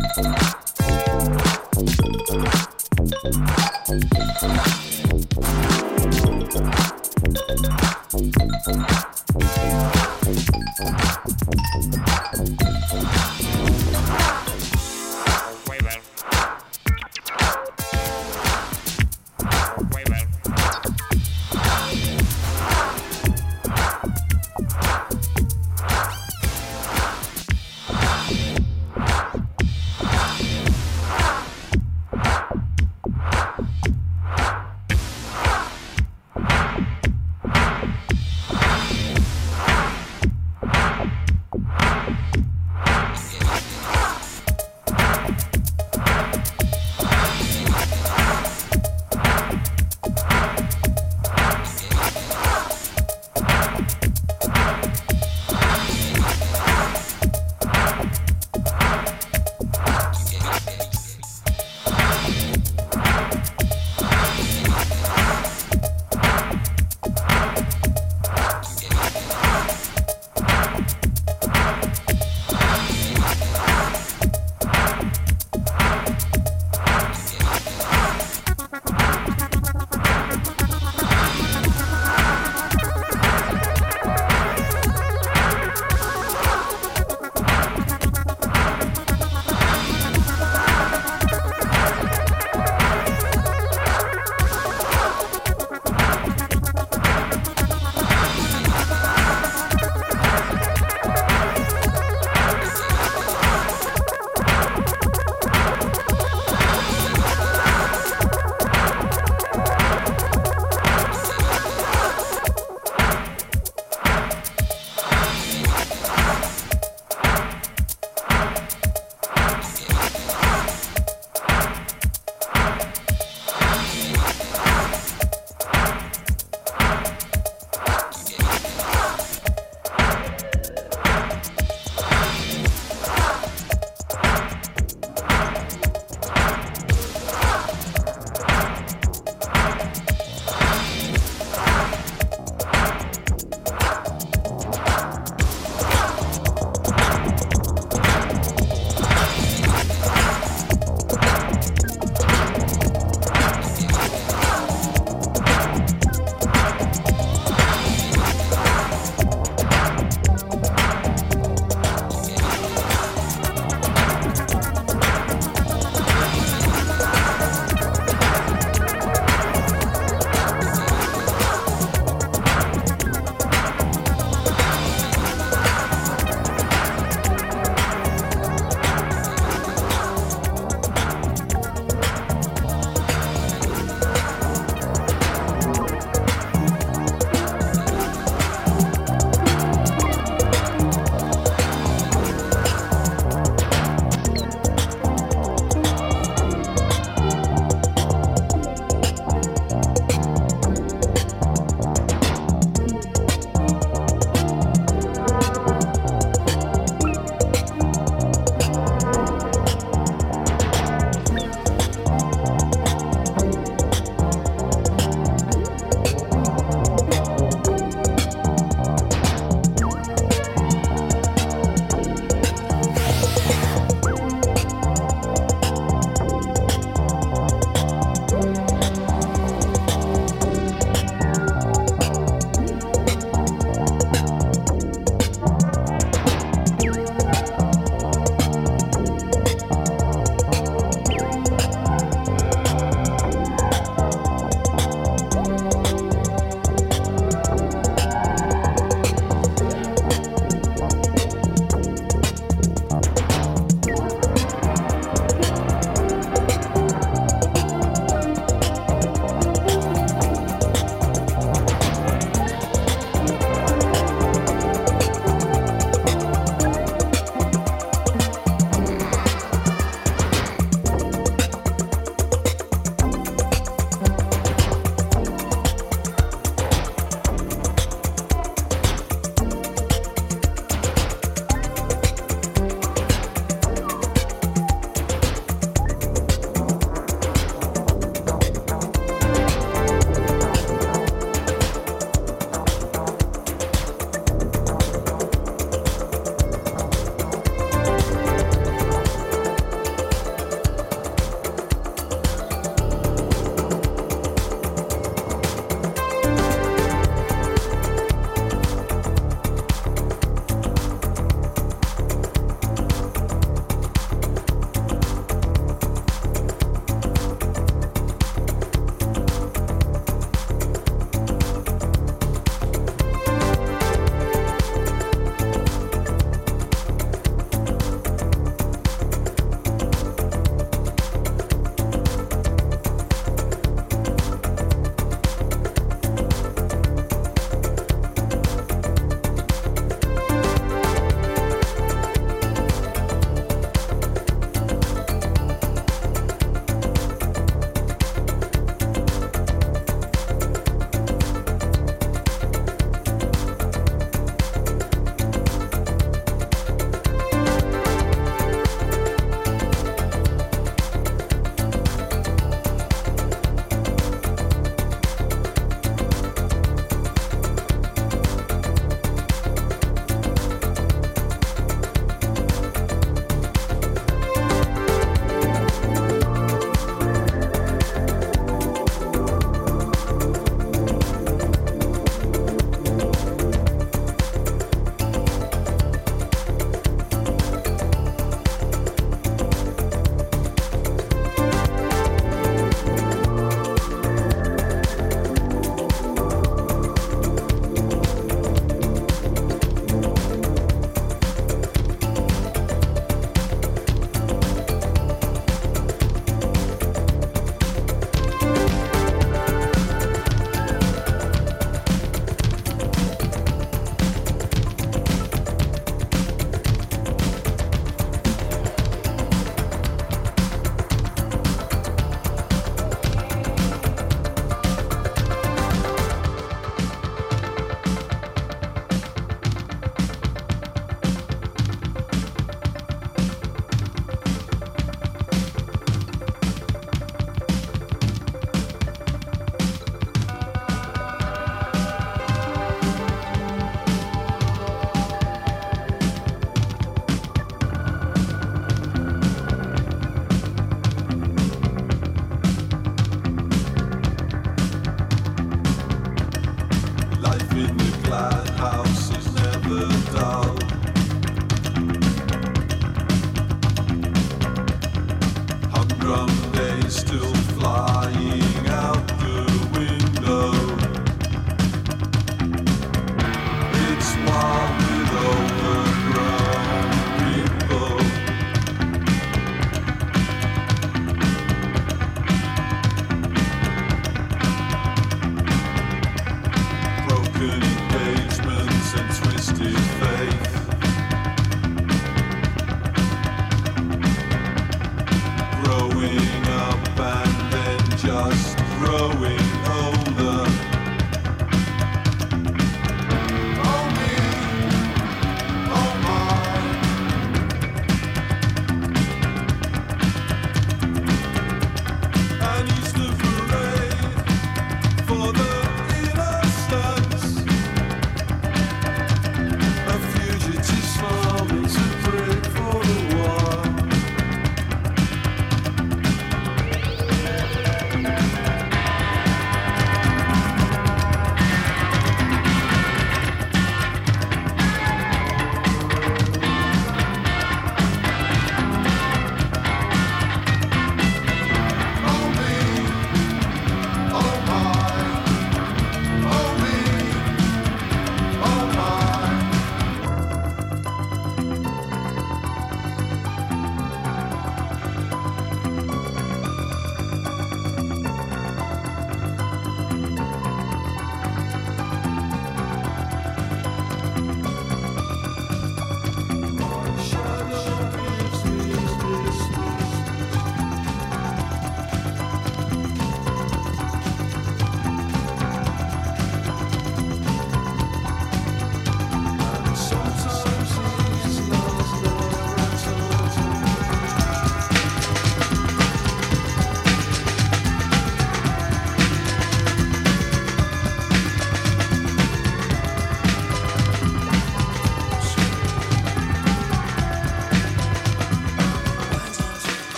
Thank you.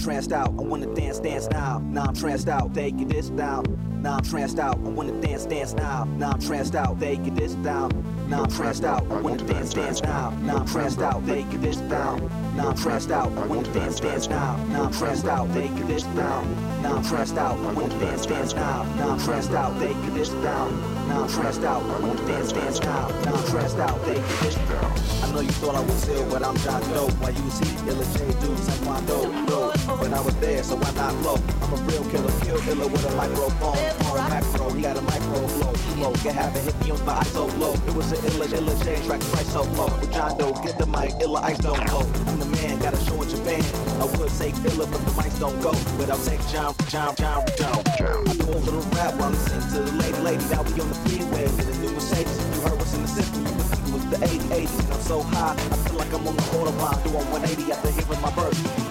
Tranced out, I wanna dance, dance now. Now I'm tranced out, take it this down. Now I'm tranced out, I wanna dance, dance now. Now I'm tranced out, take it this down. Now I'm tranced out, I wanna dance, dance now. Now I'm tranced out, take it this down. Now I'm tranced out, I wanna dance, dance now. Now I'm tranced out, take it this down. Now I'm tranced out, I wanna dance, dance now. Now I'm tranced out, take it this down. Now I'm tranced out, I wanna dance, dance now. Now I'm tranced out, take it this down. I know you thought I was ill, but I'm John Doe. Why you see Illa J do Taekwondo? No, but I was there, so why not blow? I'm a real killer, kill killer with a microphone. On macro, he got a micro flow. Flow, get half and hit me on my so low. It was an Illa Illa J track, price so low. With John Doe, get the mic, Illa Ice don't go. I'm the man, got a show in Japan. I would say Illa, but the mics don't go. But I'll take John, John, John, John. I do a little rap while listening to the lady, lady. Now we on the freeway with a new Mercedes. You heard what's in the system, the 880. And I'm so high, I feel like I'm on the autobahn doing 180 after hearing my verse.